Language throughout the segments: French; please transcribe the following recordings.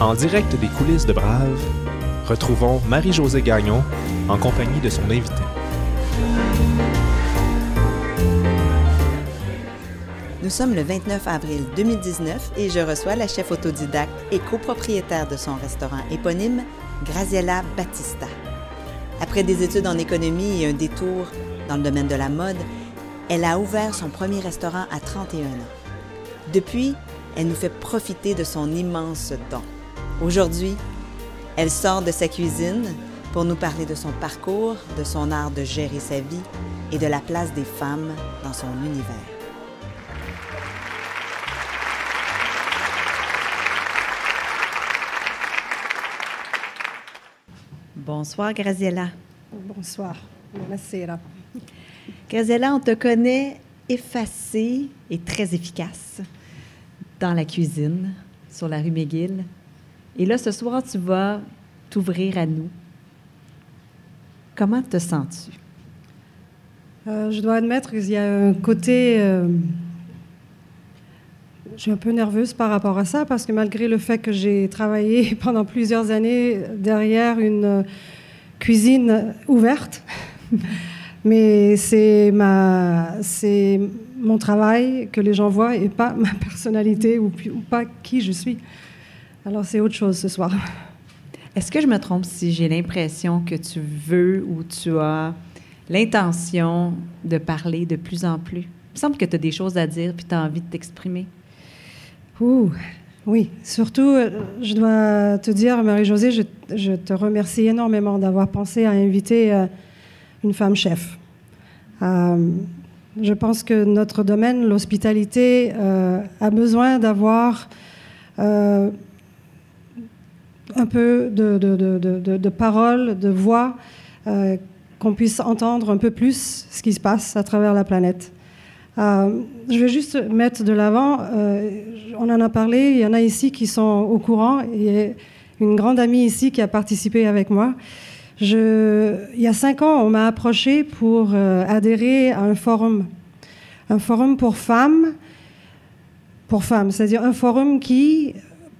En direct des coulisses de Brave, retrouvons Marie-Josée Gagnon en compagnie de son invité. Nous sommes le 29 avril 2019 et je reçois la chef autodidacte et copropriétaire de son restaurant éponyme, Graziella Battista. Après des études en économie et un détour dans le domaine de la mode, elle a ouvert son premier restaurant à 31 ans. Depuis, elle nous fait profiter de son immense don. Aujourd'hui, elle sort de sa cuisine pour nous parler de son parcours, de son art de gérer sa vie et de la place des femmes dans son univers. Bonsoir, Graziella. Bonsoir. Buonasera. Graziella, on te connaît effacée et très efficace dans la cuisine, sur la rue McGill. Et là, ce soir, tu vas t'ouvrir à nous. Comment te sens-tu? Euh, je dois admettre qu'il y a un côté... euh, je suis un peu nerveuse par rapport à ça parce que malgré le fait que j'ai travaillé pendant plusieurs années derrière une euh, cuisine ouverte, mais c'est ma, c'est mon travail que les gens voient et pas ma personnalité ou, pas qui je suis. Alors c'est autre chose ce soir. Est-ce que je me trompe si j'ai l'impression que tu veux ou tu as l'intention de parler de plus en plus? Il me semble que tu as des choses à dire puis tu as envie de t'exprimer. Ouh, oui, surtout, euh, je dois te dire, Marie-Josée, je, te remercie énormément d'avoir pensé à inviter euh, une femme chef. Euh, je pense que notre domaine, l'hospitalité, a besoin d'avoir un peu de, de, de, voix, euh, qu'on puisse entendre un peu plus ce qui se passe à travers la planète. Euh, je vais juste mettre de l'avant, euh, on en a parlé, il y en a ici qui sont au courant, il y a une grande amie ici qui a participé avec moi. Il y a cinq ans, on m'a approché pour adhérer à un forum, un forum pour femmes, pour femmes, c'est-à-dire un forum qui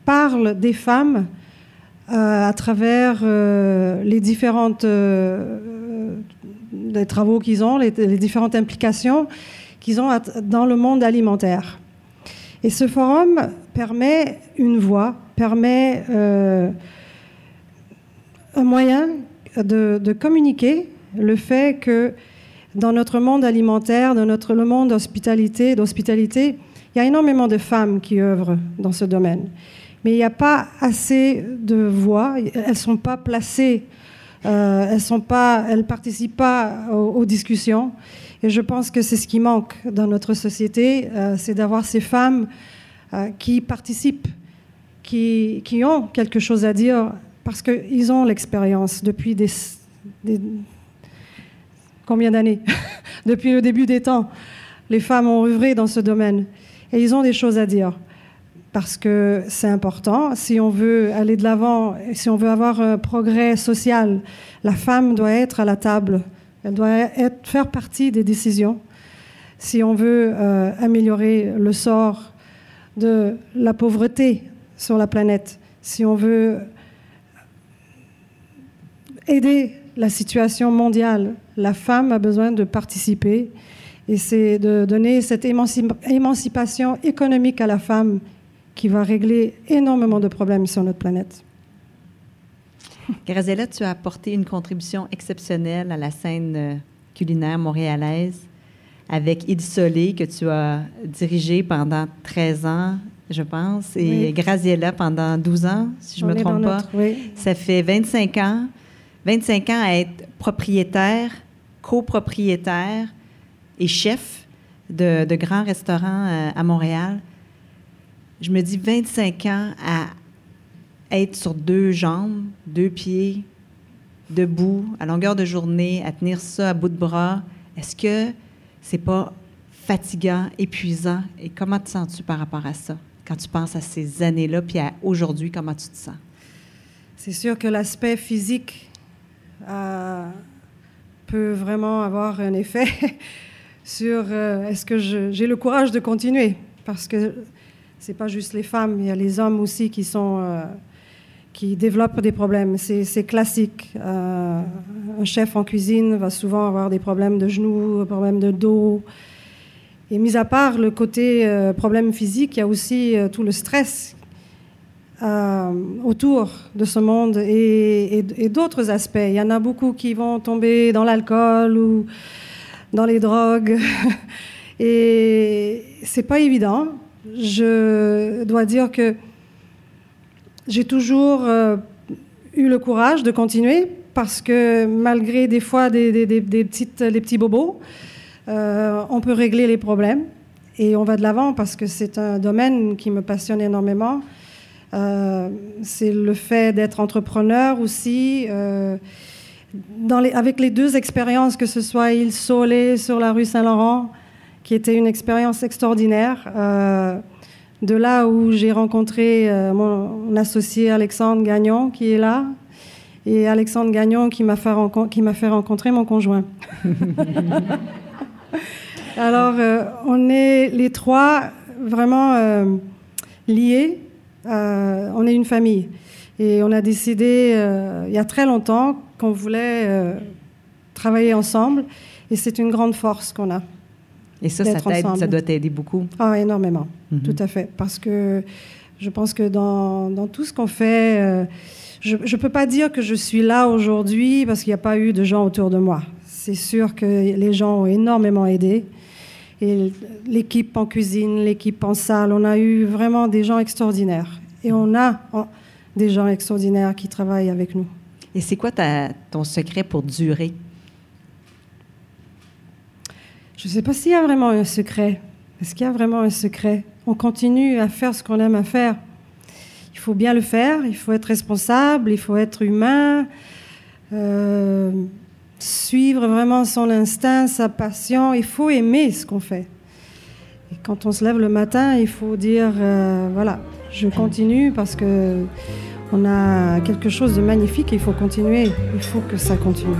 parle des femmes à travers euh, les différentes euh, euh, travaux qu'ils ont, les, différentes implications qu'ils ont dans le monde alimentaire. Et ce forum permet une voix, permet euh, un moyen de, de communiquer le fait que dans notre monde alimentaire, dans notre le monde d'hospitalité, il y a énormément de femmes qui œuvrent dans ce domaine. Mais il n'y a pas assez de voix, elles ne sont pas placées, euh, elles sont pas, elles participent pas aux, discussions. Et je pense que c'est ce qui manque dans notre société, euh, c'est d'avoir ces femmes euh, qui participent, qui, qui ont quelque chose à dire, parce qu'ils ont l'expérience depuis des- combien d'années? Depuis le début des temps, les femmes ont œuvré dans ce domaine. Et ils ont des choses à dire. Parce que c'est important. Si on veut aller de l'avant, si on veut avoir un progrès social, la femme doit être à la table. Elle doit être, faire partie des décisions. Si on veut euh, améliorer le sort de la pauvreté sur la planète, si on veut aider la situation mondiale, la femme a besoin de participer. Et c'est de donner cette émanci- émancipation économique à la femme qui va régler énormément de problèmes sur notre planète. Graziella, tu as apporté une contribution exceptionnelle à la scène euh, culinaire montréalaise avec Il Solé, que tu as dirigé pendant 13 ans, je pense, et Oui. Graziella pendant 12 ans, si je ne me trompe pas. notre- oui. Ça fait 25 ans, 25 ans à être propriétaire, copropriétaire et chef de, de grands restaurants euh, à Montréal. Je me dis 25 ans à être sur deux jambes, deux pieds, debout, à longueur de journée, à tenir ça à bout de bras. Est-ce que c'est pas fatigant, épuisant? Et comment te sens-tu par rapport à ça? Quand tu penses à ces années-là, puis à aujourd'hui, comment tu te sens? C'est sûr que l'aspect physique euh, peut vraiment avoir un effet sur euh, est-ce que j'ai le courage de continuer? Parce que c'est pas juste les femmes, il y a les hommes aussi qui sont euh, qui développent des problèmes. C'est classique. Euh, un chef en cuisine va souvent avoir des problèmes de genoux, des problèmes de dos. Et mis à part le côté euh, problème physique, il y a aussi euh, tout le stress autour de ce monde et, et d'autres aspects. Il y en a beaucoup qui vont tomber dans l'alcool ou dans les drogues. et c'est pas évident. Je dois dire que j'ai toujours euh, eu le courage de continuer parce que malgré des fois des, petites, les petits bobos, euh, on peut régler les problèmes et on va de l'avant parce que c'est un domaine qui me passionne énormément. Euh, c'est le fait d'être entrepreneur aussi. Avec les deux expériences, que ce soit Il Solé sur la rue Saint-Laurent, qui était une expérience extraordinaire de là où j'ai rencontré euh, mon, associé Alexandre Gagnon, qui est là, et Alexandre Gagnon qui m'a fait, fait, rencontrer mon conjoint. Alors, euh, on est les trois vraiment euh, liés. on est une famille. Et on a décidé, il y a très longtemps, qu'on voulait travailler ensemble. Et c'est une grande force qu'on a. Et ça, ça, ça doit t'aider beaucoup. Ah, énormément, mhm. tout à fait. Parce que je pense que dans, dans tout ce qu'on fait, euh, je ne peux pas dire que je suis là aujourd'hui parce qu'il n'y a pas eu de gens autour de moi. C'est sûr que les gens ont énormément aidé. Et l'équipe en cuisine, l'équipe en salle, on a eu vraiment des gens extraordinaires. Et on a des gens extraordinaires qui travaillent avec nous. Et c'est quoi ta, ton secret pour durer? Je ne sais pas s'il y a vraiment un secret. Est-ce qu'il y a vraiment un secret? On continue à faire ce qu'on aime à faire. Il faut bien le faire, il faut être responsable, il faut être humain, euh, suivre vraiment son instinct, sa passion. Il faut aimer ce qu'on fait. Et quand on se lève le matin, il faut dire euh, voilà, je continue parce que on a quelque chose de magnifique. il faut continuer. Il faut que ça continue.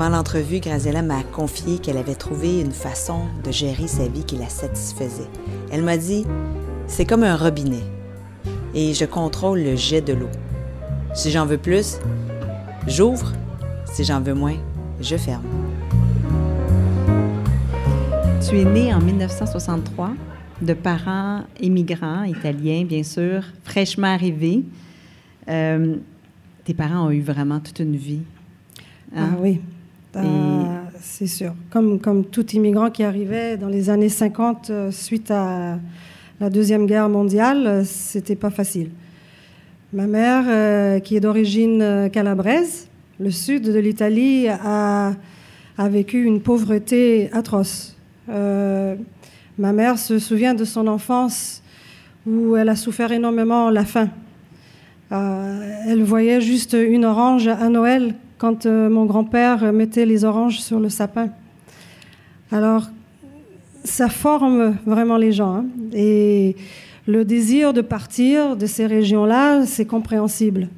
Oui, avant l'entrevue, Graziella m'a confié qu'elle avait trouvé une façon de gérer sa vie qui la satisfaisait. Elle m'a dit C'est comme un robinet et je contrôle le jet de l'eau. Si j'en veux plus, j'ouvre. Si j'en veux moins, je ferme. Tu es né en 1963 de parents immigrants italiens, bien sûr, fraîchement arrivés. Euh, tes parents ont eu vraiment toute une vie ah hein? Euh, c'est sûr. Comme, comme tout immigrant qui arrivait dans les années 50 euh, suite à la Deuxième Guerre mondiale, euh, c'était pas facile. Ma mère, qui est d'origine calabraise, le sud de l'Italie, a, a, vécu une pauvreté atroce. ma mère se souvient de son enfance où elle a souffert énormément la faim. elle voyait juste une orange à Noël quand euh, mon grand-père mettait les oranges sur le sapin. Alors, ça forme vraiment les gens. Hein. Et le désir de partir de ces régions-là, c'est compréhensible.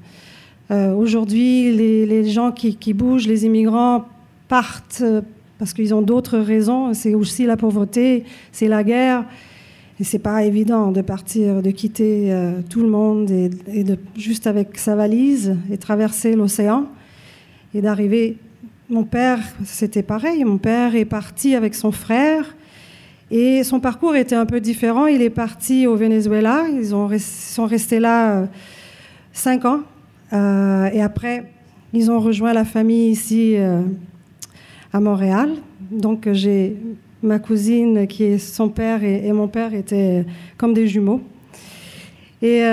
Euh, aujourd'hui, les, gens qui, bougent, les immigrants, partent euh, parce qu'ils ont d'autres raisons. C'est aussi la pauvreté, c'est la guerre. Et c'est pas évident de partir, de quitter tout le monde et, et, de juste avec sa valise et traverser l'océan et d'arriver. Mon père, c'était pareil. Mon père est parti avec son frère et son parcours était un peu différent. Il est parti au Venezuela. Ils ont, sont restés là euh, cinq ans. Euh, et après, ils ont rejoint la famille ici euh, à Montréal. Donc j'ai ma cousine qui est son père et mon père étaient comme des jumeaux. Et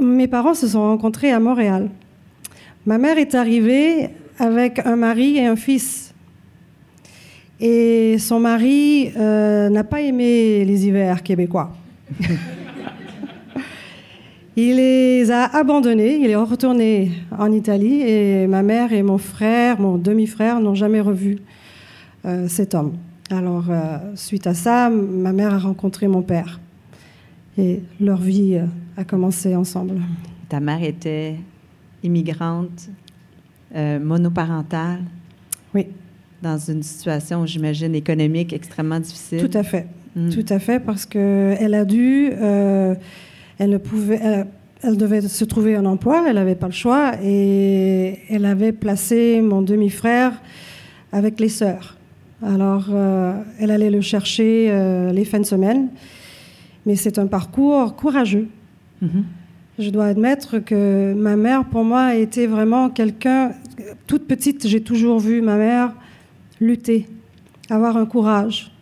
mes parents se sont rencontrés à Montréal. Ma mère est arrivée avec un mari et un fils. Et son mari euh, n'a pas aimé les hivers québécois. il les a abandonnés, il est retourné en Italie et ma mère et mon frère, mon demi-frère, n'ont jamais revu euh, cet homme. Alors, euh, suite à ça, ma mère a rencontré mon père et leur vie a commencé ensemble. Ta mère était immigrante, euh, monoparentale. Oui. Dans une situation, j'imagine, économique extrêmement difficile. Tout à fait. Mm. Tout à fait, parce qu'elle a dû euh, Elle pouvait, elle, elle devait se trouver un emploi, elle n'avait pas le choix, et elle avait placé mon demi-frère avec les sœurs. Alors, euh, elle allait le chercher euh, les fins de semaine, mais c'est un parcours courageux. Mhm. Je dois admettre que ma mère, pour moi, a été vraiment quelqu'un. Toute petite, j'ai toujours vu ma mère lutter, avoir un courage.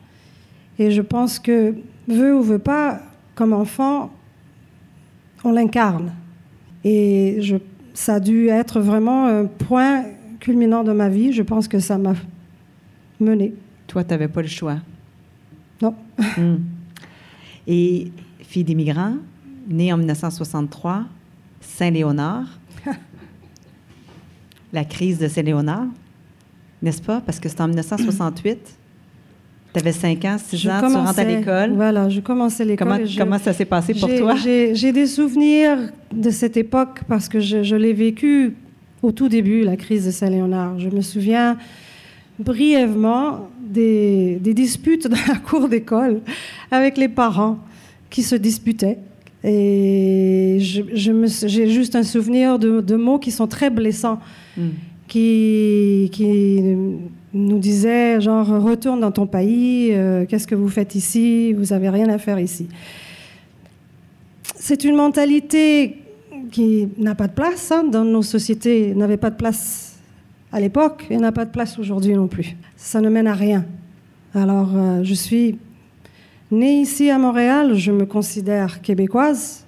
Et je pense que, veut ou veut pas, comme enfant, on l'incarne. Et je, ça a dû être vraiment un point culminant de ma vie. Je pense que ça m'a mené. Toi, tu n'avais pas le choix? Non. Hmm. Et fille d'immigrants, née en 1963, Saint-Léonard. La crise de Saint-Léonard, n'est-ce pas? Parce que c'est en 1968. Tu avais 5 ans, 6 Je ans, tu rentres à l'école. Voilà, je commençais l'école. Comment, et je- comment ça s'est passé pour toi? J'ai j'ai des souvenirs de cette époque parce que je, je l'ai vécu au tout début, la crise de Saint-Léonard. Je me souviens brièvement des, des disputes dans la cour d'école avec les parents qui se disputaient. Et je, je j'ai juste un souvenir de, de mots qui sont très blessants, Hmm. qui, qui nous disaient genre retourne dans ton pays, euh, qu'est-ce que vous faites ici, vous avez rien à faire ici. C'est une mentalité qui n'a pas de place hein, dans nos sociétés, n'avait pas de place à l'époque et n'a pas de place aujourd'hui non plus. Ça ne mène à rien. Alors, euh, je suis née ici à Montréal, je me considère québécoise.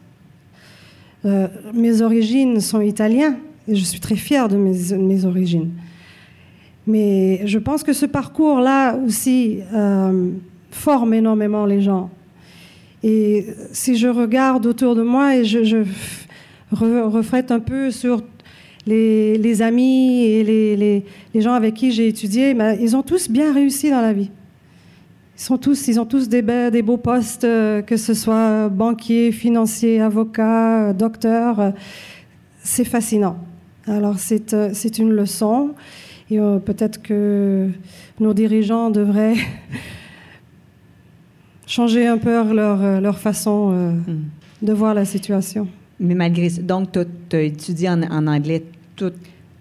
Euh, mes origines sont italiennes et je suis très fière de mes, origines. Mais je pense que ce parcours-là aussi euh, forme énormément les gens. Et si je regarde autour de moi et je, je re- reflète un peu sur les, amis et les gens avec qui j'ai étudié, ben, ils ont tous bien réussi dans la vie. Ils, sont tous, ils ont tous des, be- des beaux postes, euh, que ce soit banquier, financier, avocat, euh, docteur. euh, C'est fascinant. Alors c'est euh, une leçon. Et peut-être que nos dirigeants devraient changer un peu leur, leur façon Hmm. de voir la situation. Mais malgré ça, donc tu as étudié en, en anglais toute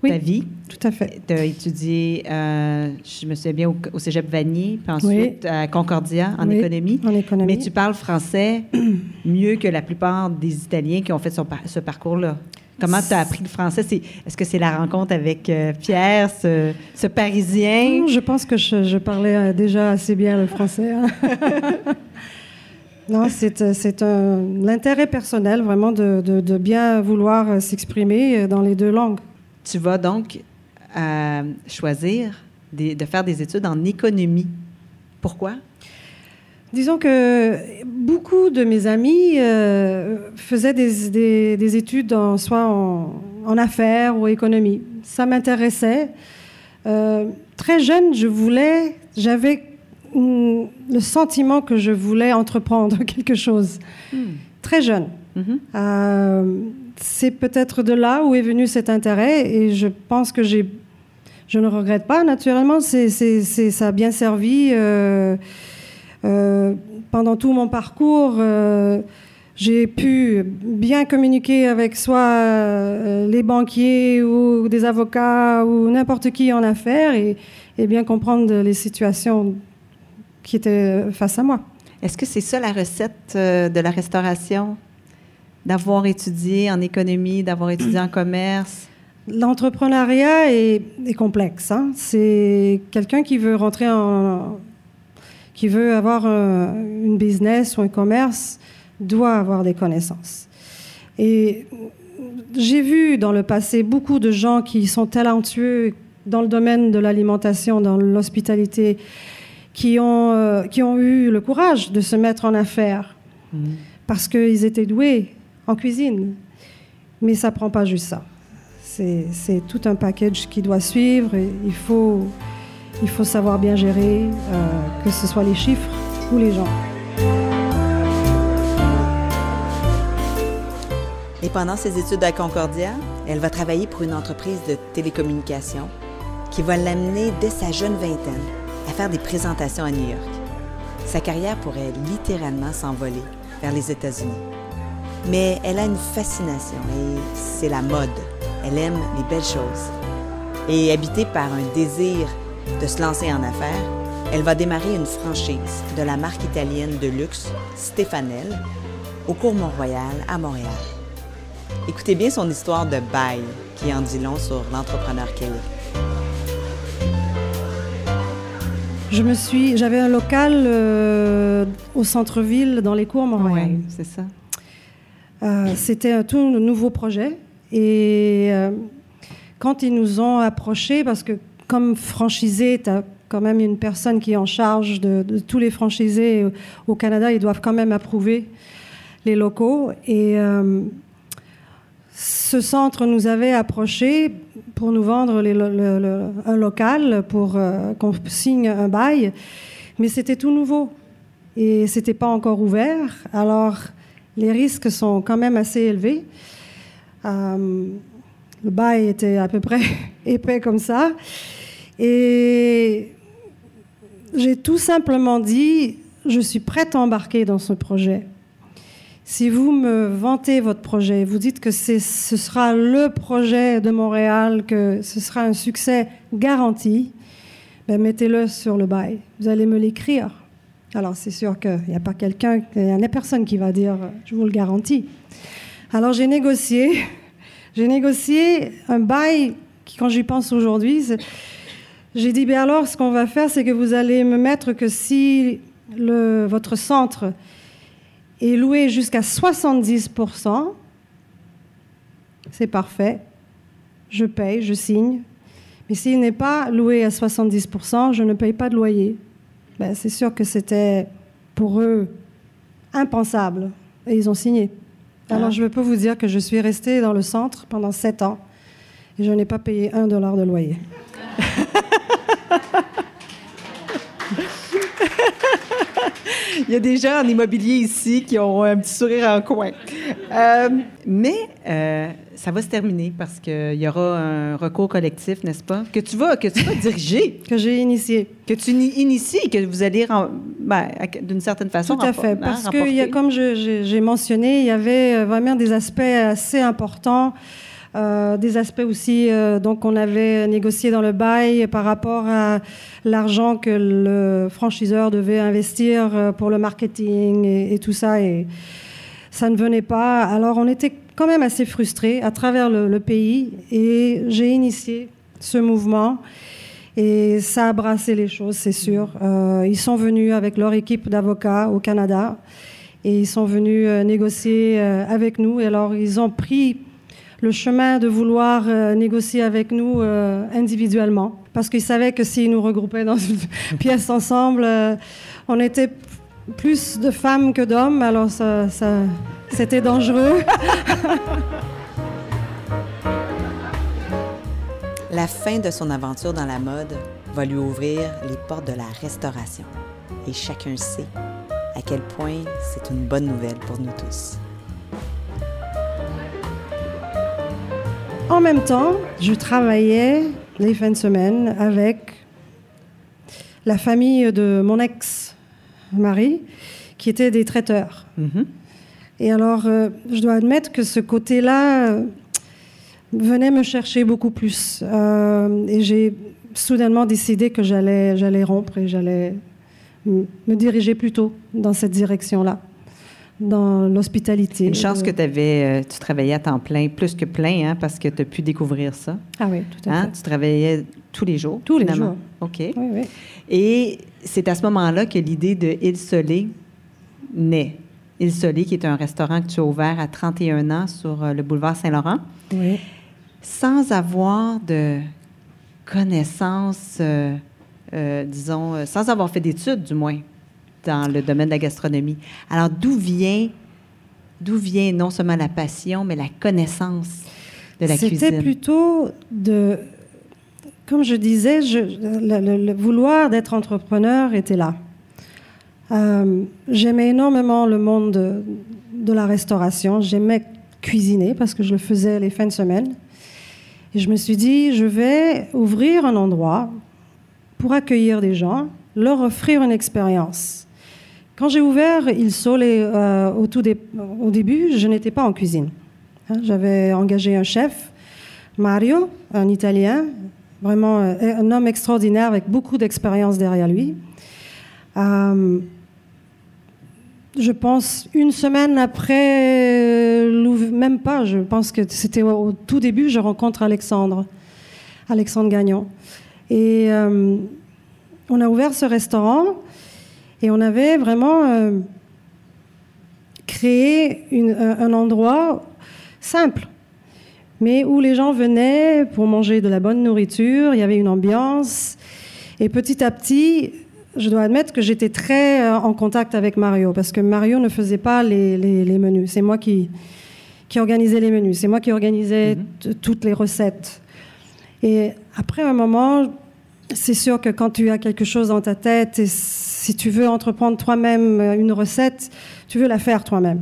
Oui. ta vie? Tout à fait. Tu as étudié, euh, je me souviens bien, au, au cégep Vanier, puis ensuite à Concordia en Oui, économie. En économie. Mais tu parles français mieux que la plupart des Italiens qui ont fait son ce parcours-là. Comment tu as appris le français? Est-ce que c'est la rencontre avec euh, Pierre, ce, ce Parisien? Non, je pense que je, je parlais euh, déjà assez bien le français. hein. non, c'est l'intérêt personnel vraiment de, de- de bien vouloir s'exprimer dans les deux langues. Tu vas donc euh, choisir des- de faire des études en économie. Pourquoi? Disons que beaucoup de mes amis euh, faisaient des, des- des études en, soit en, en affaires ou économie. Ça m'intéressait. Euh, très jeune, je voulais, j'avais hum, le sentiment que je voulais entreprendre quelque chose. Très jeune. Mhm. Euh, c'est peut-être de là où est venu cet intérêt et je pense que j'ai, je ne regrette pas naturellement. Ça a bien servi euh, euh, pendant tout mon parcours. euh, j'ai pu bien communiquer avec soit les banquiers ou des avocats ou n'importe qui en affaires et, bien comprendre les situations qui étaient face à moi. Est-ce que c'est ça la recette de la restauration? D'avoir étudié en économie, d'avoir étudié en commerce? L'entrepreneuriat est, est complexe. hein. C'est quelqu'un qui veut rentrer en. qui veut avoir un- une business ou un commerce doit avoir des connaissances. Et j'ai vu dans le passé beaucoup de gens qui sont talentueux dans le domaine de l'alimentation, dans l'hospitalité, qui ont, euh, qui ont eu le courage de se mettre en affaires parce qu'ils étaient doués en cuisine. Mais ça prend pas juste ça. C'est tout un package qui doit suivre. il, faut, il faut savoir bien gérer, euh, que ce soit les chiffres ou les gens. Et pendant ses études à Concordia, elle va travailler pour une entreprise de télécommunications qui va l'amener dès sa jeune vingtaine à faire des présentations à New York. Sa carrière pourrait littéralement s'envoler vers les États-Unis. Mais elle a une fascination et c'est la mode. Elle aime les belles choses. Et habitée par un désir de se lancer en affaires, elle va démarrer une franchise de la marque italienne de luxe Stefanel au cours Mont-Royal à Montréal. Écoutez bien son histoire de bail qui en dit long sur l'entrepreneur qu'elle est. Je me suis, j'avais un local euh, au centre-ville dans les cours Montréal. Oui, c'est ça. Euh, c'était un tout nouveau projet et euh, quand ils nous ont approchés, parce que comme franchisé, tu as quand même une personne qui est en charge de, tous les franchisés au Canada, ils doivent quand même approuver les locaux et ce centre nous avait approché pour nous vendre un local pour euh, qu'on signe un bail, mais c'était tout nouveau et c'était pas encore ouvert. Alors les risques sont quand même assez élevés. Euh, le bail était à peu près épais comme ça et j'ai tout simplement dit je suis prête à embarquer dans ce projet. Si vous me vantez votre projet, vous dites que ce sera le projet de Montréal, que ce sera un succès garanti, ben mettez-le sur le bail. Vous allez me l'écrire. Alors c'est sûr qu'il n'y a pas n'y a personne qui va dire je vous le garantis. Alors j'ai négocié, j'ai négocié un bail qui, quand j'y pense aujourd'hui, j'ai dit ben alors ce qu'on va faire, c'est que vous allez me mettre que si votre centre est loué jusqu'à 70%, c'est parfait. Je paye, je signe. Mais s'il n'est pas loué à 70%, je ne paye pas de loyer. Ben, c'est sûr que c'était pour eux impensable. Et ils ont signé. Alors, ah. je peux vous dire que je suis restée dans le centre pendant sept ans et je n'ai pas payé un dollar de loyer. Il y a des gens en immobilier ici qui ont un petit sourire en coin. Euh, mais euh, ça va se terminer parce qu'il y aura un recours collectif, n'est-ce pas? Que tu vas, que tu vas diriger. que j'ai initié. Que tu inities, que vous allez, ben, d'une certaine façon, Tout à fait. parce que, y a, comme j'ai mentionné, il y avait euh, vraiment des aspects assez importants euh, des aspects aussi, euh, donc on avait négocié dans le bail par rapport à l'argent que le franchiseur devait investir euh, pour le marketing et, tout ça, et ça ne venait pas. Alors on était quand même assez frustrés à travers le, pays, et j'ai initié ce mouvement. Et ça a brassé les choses, c'est sûr. ils sont venus avec leur équipe d'avocats au Canada et ils sont venus négocier avec nous. Et alors, ils ont pris le chemin de vouloir euh, négocier avec nous euh, individuellement. Parce qu'ils savaient que s'ils nous regroupaient dans une pièce ensemble, euh, on était plus de femmes que d'hommes, alors ça, ça c'était dangereux. la fin de son aventure dans la mode va lui ouvrir les portes de la restauration. Et chacun sait à quel point c'est une bonne nouvelle pour nous tous. En même temps, je travaillais les fins de semaine avec la famille de mon ex-mari, qui était des traiteurs. Mm-hmm. Et alors, euh, je dois admettre que ce côté-là euh, venait me chercher beaucoup plus. Euh, et j'ai soudainement décidé que j'allais, j'allais rompre et j'allais me diriger plutôt dans cette direction-là dans l'hospitalité. Une chance que avais, tu travaillais à temps plein, plus que plein, hein, parce que tu as pu découvrir ça. Ah oui, tout à hein? fait. Tu travaillais tous les jours. Tous les jours. OK. Oui, oui. Et c'est à ce moment-là que l'idée de Il Solé naît. Il Solé, qui est un restaurant que tu as ouvert à 31 ans sur euh, le boulevard Saint-Laurent. Oui. Sans avoir de connaissances, euh, disons, sans avoir fait d'études, du moins dans le domaine de la gastronomie. Alors, d'où vient, d'où vient non seulement la passion, mais la connaissance de la cuisine? C'était plutôt de, comme je disais, le, vouloir d'être entrepreneur était là. Euh, j'aimais énormément le monde de, la restauration. J'aimais cuisiner parce que je le faisais les fins de semaine. Et je me suis dit, je vais ouvrir un endroit pour accueillir des gens, leur offrir une expérience quand j'ai ouvert Il Sole euh, au, au début, je n'étais pas en cuisine. Hein. J'avais engagé un chef, Mario, un Italien, vraiment euh, un homme extraordinaire avec beaucoup d'expérience derrière lui. Euh, je pense une semaine après, même pas, je pense que c'était au, tout début, je rencontre Alexandre, Alexandre Gagnon. Et on a ouvert ce restaurant et on avait vraiment euh, créé un, endroit simple, mais où les gens venaient pour manger de la bonne nourriture, il y avait une ambiance. Et petit à petit, je dois admettre que j'étais très euh, en contact avec Mario, parce que Mario ne faisait pas les, menus. C'est moi qui, qui organisais les menus, c'est moi qui organisais mhm. toutes les recettes. Et après un moment, c'est sûr que quand tu as quelque chose dans ta tête et si tu veux entreprendre toi-même euh, une recette, tu veux la faire toi-même.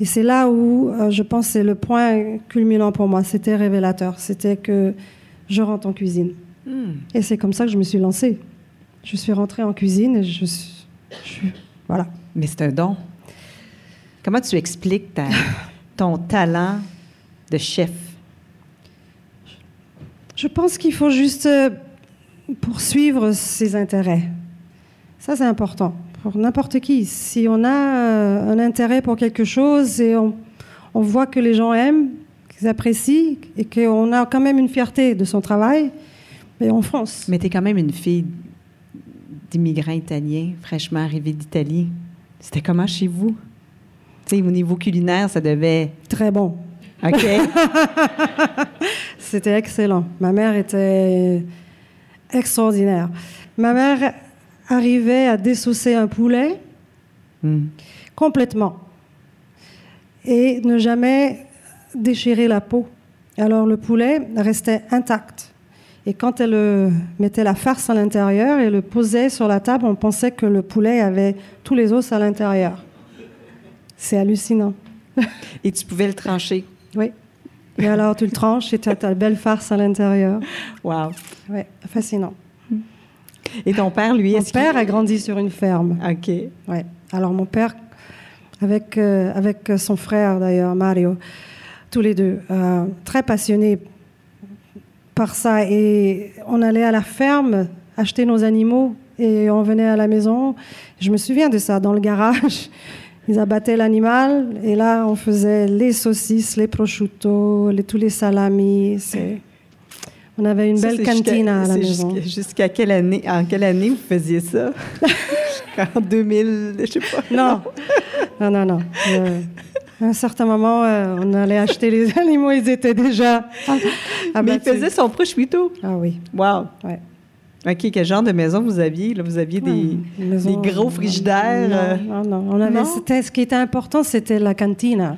Et c'est là où euh, je pense c'est le point culminant pour moi. C'était révélateur. C'était que je rentre en cuisine. Hmm. Et c'est comme ça que je me suis lancée. Je suis rentrée en cuisine et je suis. voilà. Mais c'est un don. Comment tu expliques ton talent de chef? Je pense qu'il faut juste euh, poursuivre ses intérêts. Ça, c'est important pour n'importe qui. Si on a euh, un intérêt pour quelque chose et on, voit que les gens aiment, qu'ils apprécient et qu'on a quand même une fierté de son travail, mais on fonce. Mais tu es quand même une fille d'immigrants italiens, fraîchement arrivée d'Italie. C'était comment chez vous? Tu sais, au niveau culinaire, ça devait... Très bon. OK. C'était excellent. Ma mère était extraordinaire. Ma mère arrivait à dessoucer un poulet hmm. complètement et ne jamais déchirer la peau. Alors le poulet restait intact. Et quand elle euh, mettait la farce à l'intérieur et le posait sur la table, on pensait que le poulet avait tous les os à l'intérieur. C'est hallucinant. Et tu pouvais le trancher. Oui. Et alors, tu le tranches et tu as ta belle farce à l'intérieur. Wow. Oui, fascinant. Et ton père, lui, Mon père a grandi sur une ferme. OK. Ouais. Alors, mon père, avec, euh, avec son frère d'ailleurs, Mario, tous les deux, euh, très passionnés par ça. Et on allait à la ferme acheter nos animaux et on venait à la maison. Je me souviens de ça, dans le garage. Ils abattaient l'animal et là, on faisait les saucisses, les prosciutto, les, tous les salamis. On avait une belle cantine à la maison. Jusqu'à quelle année, en quelle année vous faisiez ça? en 2000, je sais pas. Non, non, non, non. Euh, à un certain moment, euh, on allait acheter les animaux, ils étaient déjà Mais il faisait son prosciutto? Ah oui. Wow. Ouais. OK, quel genre de maison vous aviez? Là, vous aviez des, des gros frigidaires? Non, non, non. On avait, ce qui était important, c'était la cantine.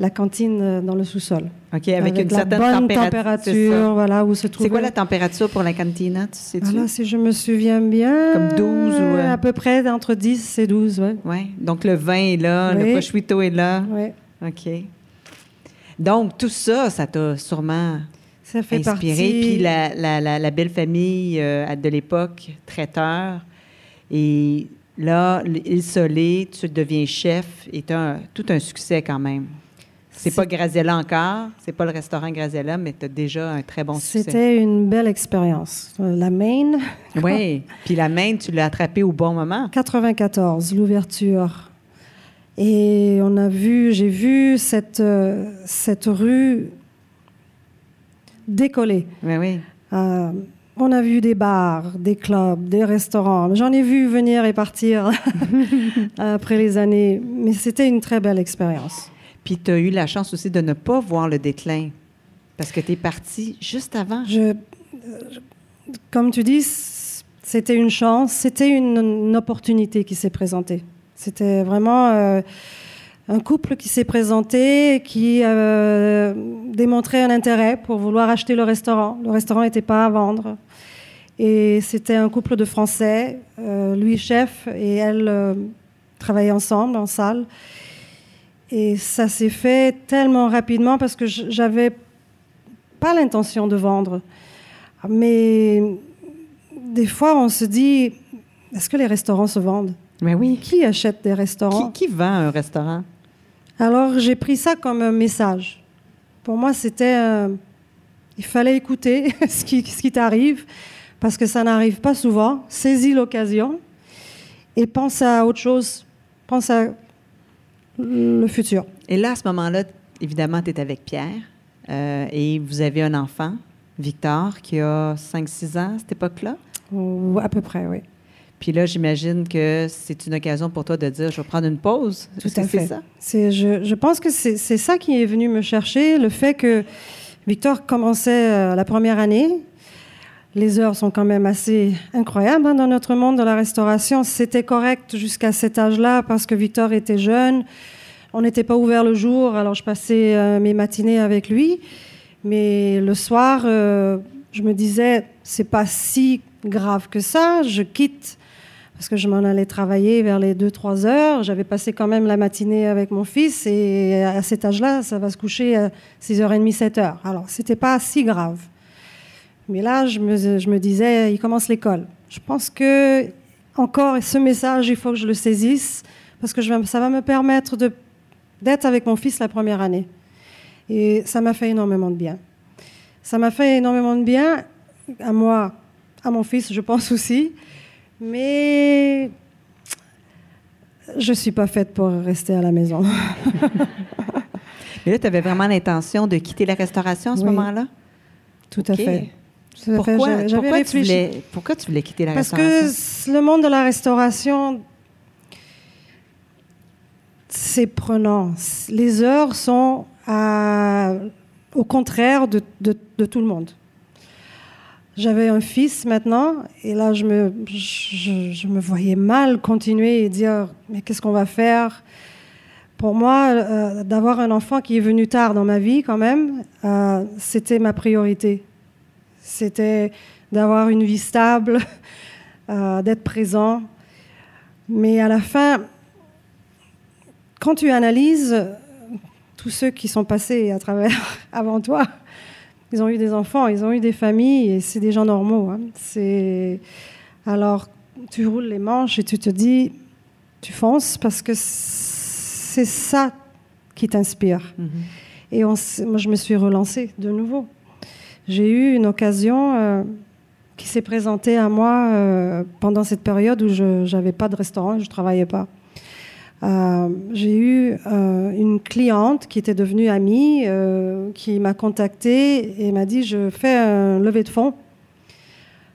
La cantine euh, dans le sous-sol. OK, avec, une certaine bonne température. voilà, où se C'est quoi la température pour la cantine, tu sais -tu? si je me souviens bien. Comme 12 ou... Euh, à peu près entre 10 et 12, oui. Oui, donc le vin est là, le prosciutto est là. Oui. OK. Donc, tout ça, ça t'a sûrement ça fait inspiré. Puis la, la, la, belle famille euh, de l'époque, traiteur. Et là, il Solé, tu deviens chef et tu as tout un succès quand même. C'est pas Grazella encore, c'est pas le restaurant Grazella, mais tu as déjà un très bon succès. C'était une belle expérience. La Maine. oui, puis la Maine, tu l'as attrapée au bon moment. 94, l'ouverture. Et on a vu, j'ai vu cette, euh, cette rue décoller. Oui, oui. Euh, on a vu des bars, des clubs, des restaurants. J'en ai vu venir et partir après les années, mais c'était une très belle expérience. Puis tu as eu la chance aussi de ne pas voir le déclin, parce que tu es parti juste avant. Je, comme tu dis, c'était une chance, c'était une, opportunité qui s'est présentée. C'était vraiment... Euh, un couple qui s'est présenté, qui euh, démontrait un intérêt pour vouloir acheter le restaurant. Le restaurant n'était pas à vendre. Et c'était un couple de Français, euh, lui chef et elle euh, travaillaient ensemble en salle. Et ça s'est fait tellement rapidement parce que j'avais pas l'intention de vendre. Mais des fois, on se dit, est-ce que les restaurants se vendent? Mais oui. Qui achète des restaurants? Qui, qui vend un restaurant? Alors, j'ai pris ça comme un message. Pour moi, c'était... euh, il fallait écouter ce qui, ce qui t'arrive, parce que ça n'arrive pas souvent. Saisis l'occasion et pense à autre chose. Pense à le futur. Et là, à ce moment-là, évidemment, tu es avec Pierre euh, et vous avez un enfant, Victor, qui a 5-6 ans à cette époque-là? À peu près, oui. Puis là, j'imagine que c'est une occasion pour toi de dire, je vais prendre une pause. Tout à fait. ça? C'est, je, je pense que c'est, c'est ça qui est venu me chercher, le fait que Victor commençait euh, la première année. Les heures sont quand même assez incroyables hein, dans notre monde de la restauration. C'était correct jusqu'à cet âge-là parce que Victor était jeune. On n'était pas ouvert le jour, alors je passais euh, mes matinées avec lui. Mais le soir, euh, je me disais, c'est pas si grave que ça. Je quitte parce que je m'en allais travailler vers les 2-3 heures. J'avais passé quand même la matinée avec mon fils et à cet âge-là, ça va se coucher à 6h30, 7h. Alors, c'était pas si grave. Mais là, je me, je me disais, il commence l'école. Je pense que, encore, ce message, il faut que je le saisisse parce que je vais- ça va me permettre de- d'être avec mon fils la première année. Et ça m'a fait énormément de bien. Ça m'a fait énormément de bien à moi, à mon fils, je pense aussi. Mais je suis pas faite pour rester à la maison. Mais là, tu avais vraiment l'intention de quitter la restauration à ce Oui. moment-là? Tout à fait. Pourquoi, tu voulais, pourquoi tu voulais quitter la Parce restauration? que c- le monde de la restauration, c'est prenant. Les heures sont à- au contraire de, de- de tout le monde. J'avais un fils maintenant, et là, je me, je, je me voyais mal continuer et dire, mais qu'est-ce qu'on va faire? Pour moi, euh, d'avoir un enfant qui est venu tard dans ma vie, quand même, euh, c'était ma priorité. C'était d'avoir une vie stable, euh, d'être présent. Mais à la fin, quand tu analyses tous ceux qui sont passés à travers avant toi, ils ont eu des enfants, ils ont eu des familles, et c'est des gens normaux. hein. C'est alors tu roules les manches et tu te dis, tu fonces parce que c'est ça qui t'inspire. Mhm. Et on moi, je me suis relancée de nouveau. J'ai eu une occasion euh, qui s'est présentée à moi euh, pendant cette période où je n'avais pas de restaurant, je ne travaillais pas. Euh, J'ai eu une cliente qui était devenue amie, qui m'a contactée et m'a dit Je fais un levée de fonds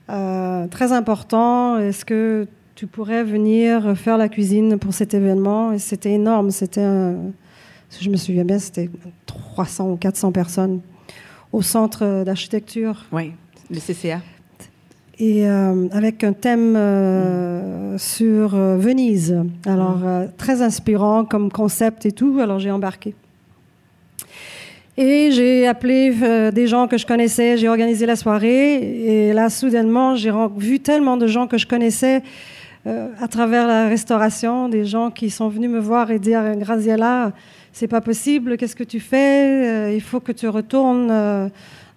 très important. Est-ce que tu pourrais venir faire la cuisine pour cet événement? Et c'était énorme. C'était je me souviens bien, c'était 300 ou 400 personnes au centre d'architecture Oui, le CCA. et euh, avec un thème euh, sur euh, Venise. Alors, euh, très inspirant comme concept et tout. Alors, j'ai embarqué. Et j'ai appelé euh, des gens que je connaissais, j'ai organisé la soirée. Et là, soudainement, j'ai vu tellement de gens que je connaissais euh, à travers la restauration, des gens qui sont venus me voir et dire Graziella, c'est pas possible, qu'est-ce que tu fais Euh, Il faut que tu retournes euh,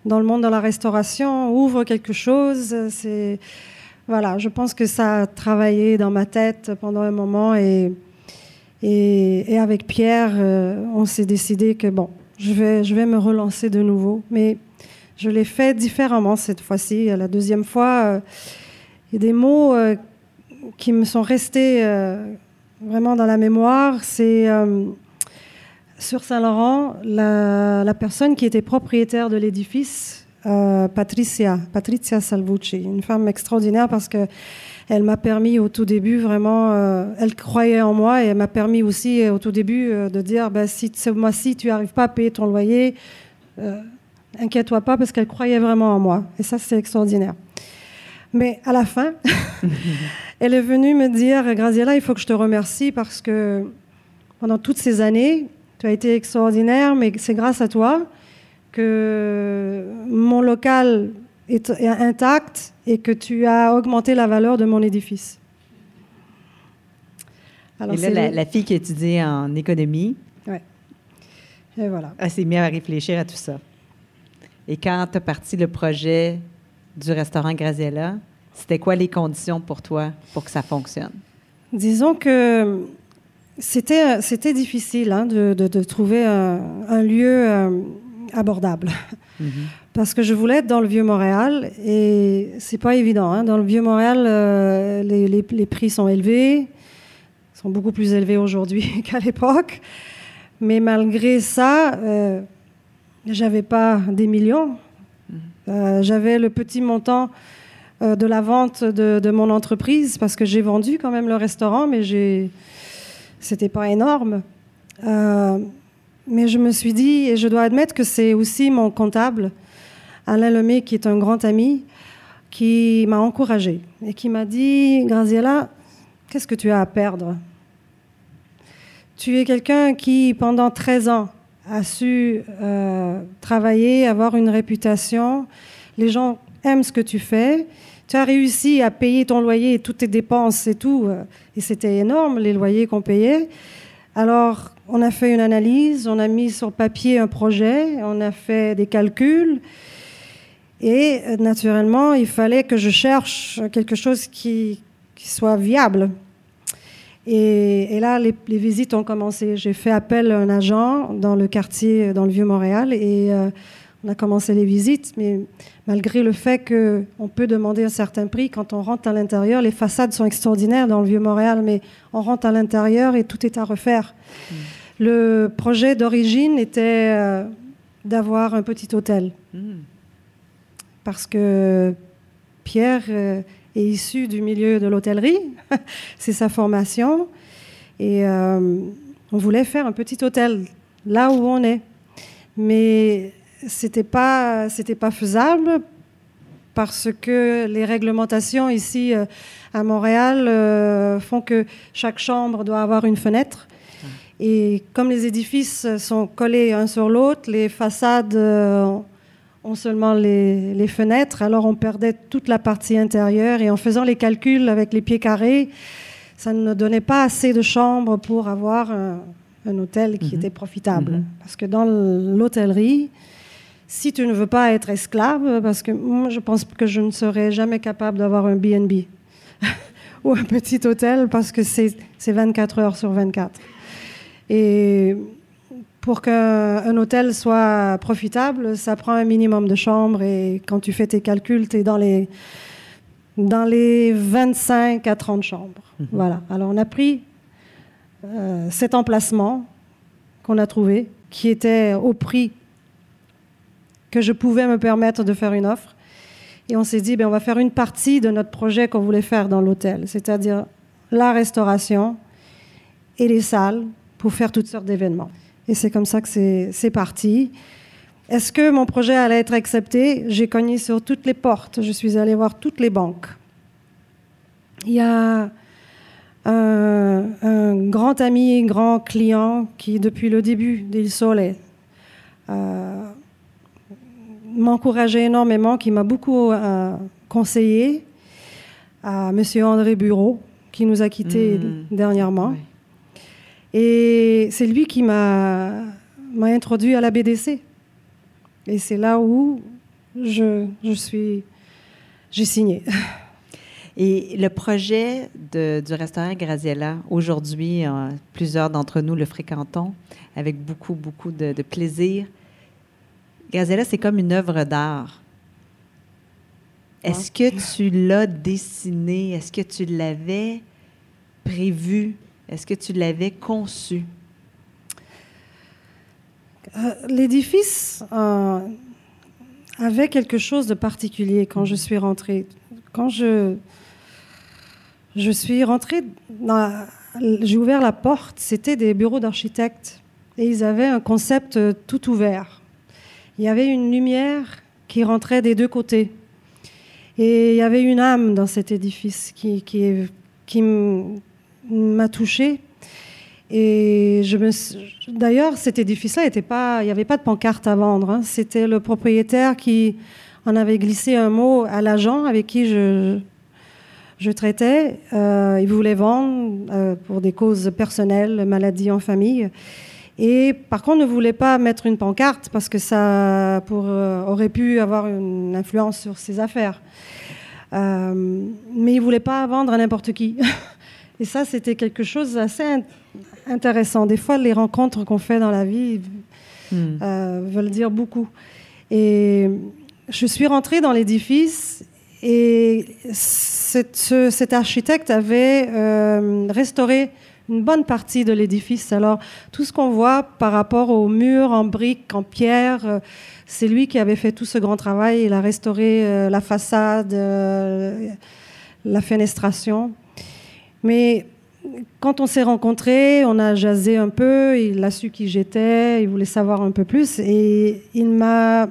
dans le monde de la restauration, ouvre quelque chose. C'est voilà, je pense que ça a travaillé dans ma tête pendant un moment et et, avec Pierre, euh, on s'est décidé que bon, je vais je vais me relancer de nouveau, mais je l'ai fait différemment cette fois-ci. La deuxième fois, des mots qui me sont restés vraiment dans la mémoire. C'est sur Saint-Laurent, la, personne qui était propriétaire de l'édifice, euh, Patricia, Patricia Salvucci, une femme extraordinaire parce que elle m'a permis au tout début vraiment, euh, elle croyait en moi et elle m'a permis aussi euh, au tout début de dire, ben, si ce mois-ci tu n'arrives pas à payer ton loyer, inquiète-toi pas parce qu'elle croyait vraiment en moi. Et ça, c'est extraordinaire. Mais à la fin, elle est venue me dire, Graziella, il faut que je te remercie parce que pendant toutes ces années, tu as été extraordinaire, mais c'est grâce à toi que mon local est, intact et que tu as augmenté la valeur de mon édifice. Alors, Et là, la, le- la fille qui étudiait en économie, et voilà. elle s'est mise à réfléchir à tout ça. Et quand tu as parti le projet du restaurant Graziella, c'était quoi les conditions pour toi pour que ça fonctionne? Disons que c'était, c'était difficile hein, de, de, trouver un, lieu euh, abordable. Mm-hmm. Parce que je voulais être dans le Vieux-Montréal et c'est pas évident. Hein. Dans le Vieux-Montréal, euh, les, les, les, prix sont élevés, sont beaucoup plus élevés aujourd'hui qu'à l'époque. Mais malgré ça, euh, j'avais pas des millions. Euh, j'avais le petit montant euh, de la vente de, de, mon entreprise parce que j'ai vendu quand même le restaurant, mais j'ai, c'était pas énorme. Euh, mais je me suis dit, et je dois admettre que c'est aussi mon comptable, Alain Lemay, qui est un grand ami, qui m'a encouragé et qui m'a dit, Graziella, qu'est-ce que tu as à perdre? Tu es quelqu'un qui, pendant 13 ans, a su euh, travailler, avoir une réputation. Les gens aiment ce que tu fais tu as réussi à payer ton loyer et toutes tes dépenses et tout. Euh, et c'était énorme, les loyers qu'on payait. Alors, on a fait une analyse, on a mis sur papier un projet, on a fait des calculs. Et euh, naturellement, il fallait que je cherche quelque chose qui, soit viable. Et, là, les, visites ont commencé. J'ai fait appel à un agent dans le quartier, dans le Vieux-Montréal, et euh, on a commencé les visites, mais malgré le fait qu'on peut demander un certain prix, quand on rentre à l'intérieur, les façades sont extraordinaires dans le Vieux-Montréal, mais on rentre à l'intérieur et tout est à refaire. Hmm. Le projet d'origine était euh, d'avoir un petit hôtel. Hmm. Parce que Pierre euh, est issu du milieu de l'hôtellerie, c'est sa formation, et euh, on voulait faire un petit hôtel là où on est. Mais c'était pas c'était pas faisable parce que les réglementations ici euh, à Montréal euh, font que chaque chambre doit avoir une fenêtre. Et comme les édifices sont collés un sur l'autre, les façades euh, ont seulement les, les, fenêtres, alors on perdait toute la partie intérieure. Et en faisant les calculs avec les pieds carrés, ça ne donnait pas assez de chambres pour avoir un, hôtel qui mhm. était profitable. Mhm. Parce que dans l'hôtellerie, si tu ne veux pas être esclave, parce que moi, je pense que je ne serais jamais capable d'avoir un BNB ou un petit hôtel parce que c'est 24 heures sur 24. Et pour qu'un hôtel soit profitable, ça prend un minimum de chambres et quand tu fais tes calculs, tu es dans les, dans les 25 à 30 chambres. Mhm. Voilà. Alors on a pris euh, cet emplacement qu'on a trouvé, qui était au prix que je pouvais me permettre de faire une offre. Et on s'est dit, ben, on va faire une partie de notre projet qu'on voulait faire dans l'hôtel, c'est-à-dire la restauration et les salles pour faire toutes sortes d'événements. Et c'est comme ça que c'est parti. Est-ce que mon projet allait être accepté? J'ai cogné sur toutes les portes. Je suis allée voir toutes les banques. Il y a un, un grand ami, grand client qui, depuis le début d'Il Sole, euh, m'encourageait énormément, qui m'a beaucoup euh, conseillé, à M. André Bureau, qui nous a quittés mmh. dernièrement. Et c'est lui qui m'a introduit à la BDC. Et c'est là où je, je suis, j'ai signé. Et le projet de, du restaurant Graziella, aujourd'hui, euh, plusieurs d'entre nous le fréquentons avec beaucoup, beaucoup de, de plaisir. Gazella, c'est comme une œuvre d'art. Est-ce que tu l'as dessiné? Est-ce que tu l'avais prévu? Est-ce que tu l'avais conçu? Euh, l'édifice euh, avait quelque chose de particulier quand je suis rentrée. Quand je, je suis rentrée, j'ai ouvert la porte, c'était des bureaux d'architectes et ils avaient un concept tout ouvert il y avait une lumière qui rentrait des deux côtés. Et il y avait une âme dans cet édifice qui, m'a touchée. Et je me, d'ailleurs, cet édifice-là, était pas, il n'y avait pas de pancarte à vendre. Hein. C'était le propriétaire qui en avait glissé un mot à l'agent avec qui je, traitais. Euh, il voulait vendre euh, pour des causes personnelles, maladies en famille. Et par contre, ne voulait pas mettre une pancarte parce que ça pour, euh, aurait pu avoir une influence sur ses affaires. Euh, mais il voulait pas vendre à n'importe qui. Et ça, c'était quelque chose d'assez intéressant. Des fois, les rencontres qu'on fait dans la vie euh, veulent dire beaucoup. Et je suis rentrée dans l'édifice et cet architecte avait restauré une bonne partie de l'édifice. Alors, tout ce qu'on voit par rapport aux murs en briques, en pierre, euh, c'est lui qui avait fait tout ce grand travail. Il a restauré euh, la façade, la fenestration. Mais quand on s'est rencontrés, on a jasé un peu, il a su qui j'étais, il voulait savoir un peu plus et il m'a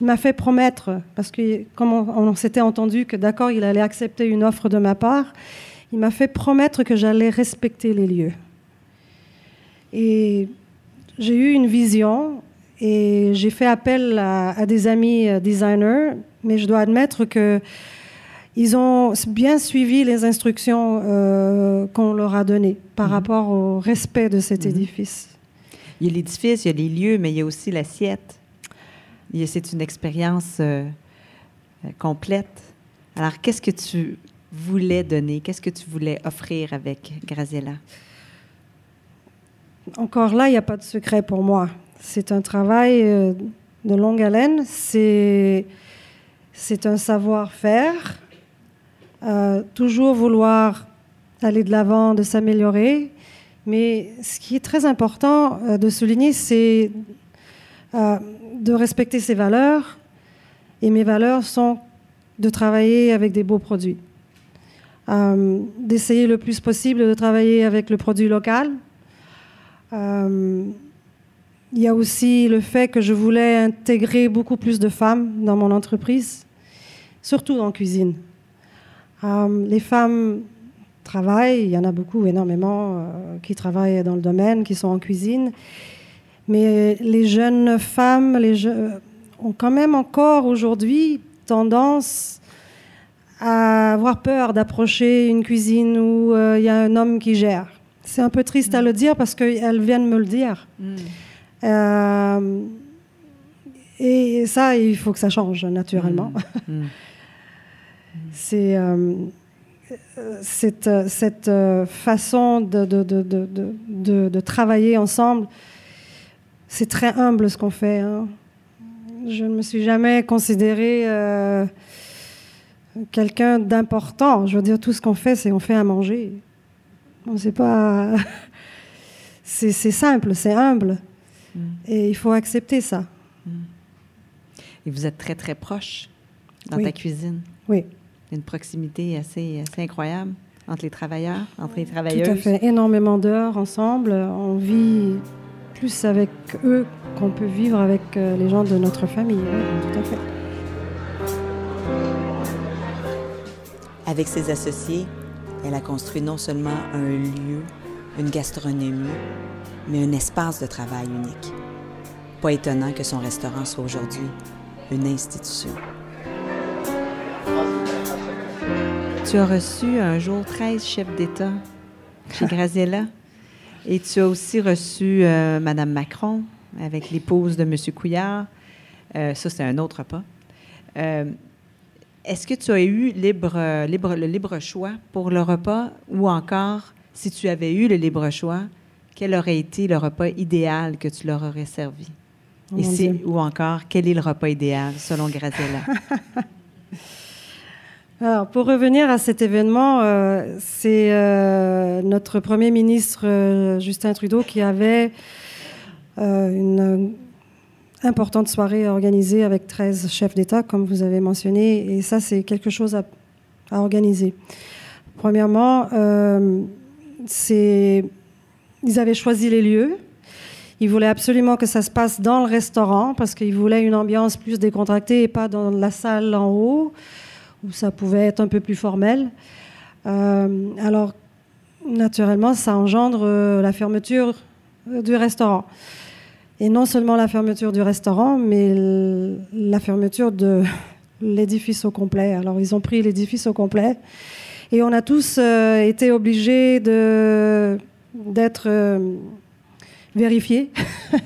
il m'a fait promettre, parce que comme on, s'était entendu que d'accord, il allait accepter une offre de ma part, il m'a fait promettre que j'allais respecter les lieux. Et j'ai eu une vision et j'ai fait appel à, des amis euh, designers, mais je dois admettre que ils ont bien suivi les instructions euh, qu'on leur a données par mhm. rapport au respect de cet mhm. édifice. Il y a l'édifice, il y a les lieux, mais il y a aussi l'assiette. C'est une expérience euh, euh, complète. Alors, qu'est-ce que tu voulais donner? Qu'est-ce que tu voulais offrir avec Graziella? Encore là, il n'y a pas de secret pour moi. C'est un travail euh, de longue haleine. C'est, c'est un savoir-faire. toujours vouloir aller de l'avant, de s'améliorer. Mais ce qui est très important de souligner, c'est de respecter ses valeurs. Et mes valeurs sont de travailler avec des beaux produits. Euh, d'essayer le plus possible de travailler avec le produit local. Euh, il y a aussi le fait que je voulais intégrer beaucoup plus de femmes dans mon entreprise, surtout en cuisine. Euh, les femmes travaillent, il y en a beaucoup, énormément, qui travaillent dans le domaine, qui sont en cuisine. Mais les jeunes femmes ont quand même encore aujourd'hui tendance à avoir peur d'approcher une cuisine où euh, il y a un homme qui gère. C'est un peu triste à le dire parce qu'elles viennent me le dire. Mm. Euh, et ça, il faut que ça change naturellement. C'est euh, cette, cette façon de, de, de, de, travailler ensemble c'est très humble ce qu'on fait. Hein. Je ne me suis jamais considérée euh, quelqu'un d'important. Je veux dire, tout ce qu'on fait, c'est on fait à manger. On sait pas. c'est simple, c'est humble. Mm. Et il faut accepter ça. Mm. Et vous êtes très, très proche dans ta cuisine. Oui. Une proximité assez, assez incroyable entre les travailleurs, entre les travailleuses. Tout à fait. Énormément d'heures ensemble. On vit plus avec eux qu'on peut vivre avec euh, les gens de notre famille. tout à fait. Avec ses associés, elle a construit non seulement un lieu, une gastronomie, mais un espace de travail unique. Pas étonnant que son restaurant soit aujourd'hui une institution. Tu as reçu un jour 13 chefs d'État chez Graziella. Et tu as aussi reçu euh, Madame Macron avec l'épouse de M. Couillard. Euh, ça, c'est un autre repas. Euh, est-ce que tu as eu libre, libre, le libre choix pour le repas ou encore, si tu avais eu le libre choix, quel aurait été le repas idéal que tu leur aurais servi? Oh ou encore, quel est le repas idéal selon Graziella? Alors, pour revenir à cet événement, euh, c'est euh, notre Premier ministre euh, Justin Trudeau qui avait une importante soirée organisée avec 13 chefs d'État, comme vous avez mentionné, et ça, c'est quelque chose à, organiser. Premièrement, c'est ils avaient choisi les lieux. Ils voulaient absolument que ça se passe dans le restaurant parce qu'ils voulaient une ambiance plus décontractée et pas dans la salle en haut où ça pouvait être un peu plus formel. Euh, alors, naturellement, ça engendre euh, la fermeture euh, du restaurant. Et non seulement la fermeture du restaurant, mais la fermeture de l'édifice au complet. Alors, ils ont pris l'édifice au complet. Et on a tous été obligés d'être vérifiés